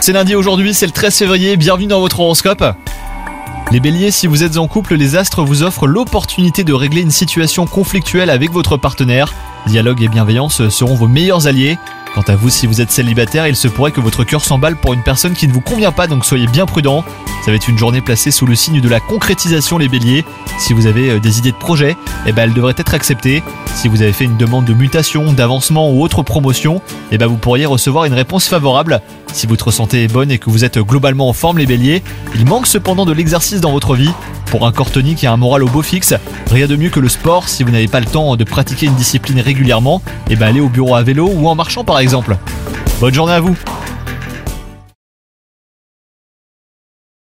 C'est lundi aujourd'hui, c'est le 13 février, bienvenue dans votre horoscope. Les béliers, si vous êtes en couple, les astres vous offrent l'opportunité de régler une situation conflictuelle avec votre partenaire. Dialogue et bienveillance seront vos meilleurs alliés. Quant à vous, si vous êtes célibataire, il se pourrait que votre cœur s'emballe pour une personne qui ne vous convient pas, donc soyez bien prudent. Ça va être une journée placée sous le signe de la concrétisation, les béliers. Si vous avez euh, des idées de projet, eh ben, elles devraient être acceptées. Si vous avez fait une demande de mutation, d'avancement ou autre promotion, eh ben, vous pourriez recevoir une réponse favorable. Si votre santé est bonne et que vous êtes globalement en forme, les béliers, il manque cependant de l'exercice dans votre vie. Pour un corps tonique et un moral au beau fixe, rien de mieux que le sport. Si vous n'avez pas le temps de pratiquer une discipline régulièrement, eh ben allez au bureau à vélo ou en marchant par exemple. Bonne journée à vous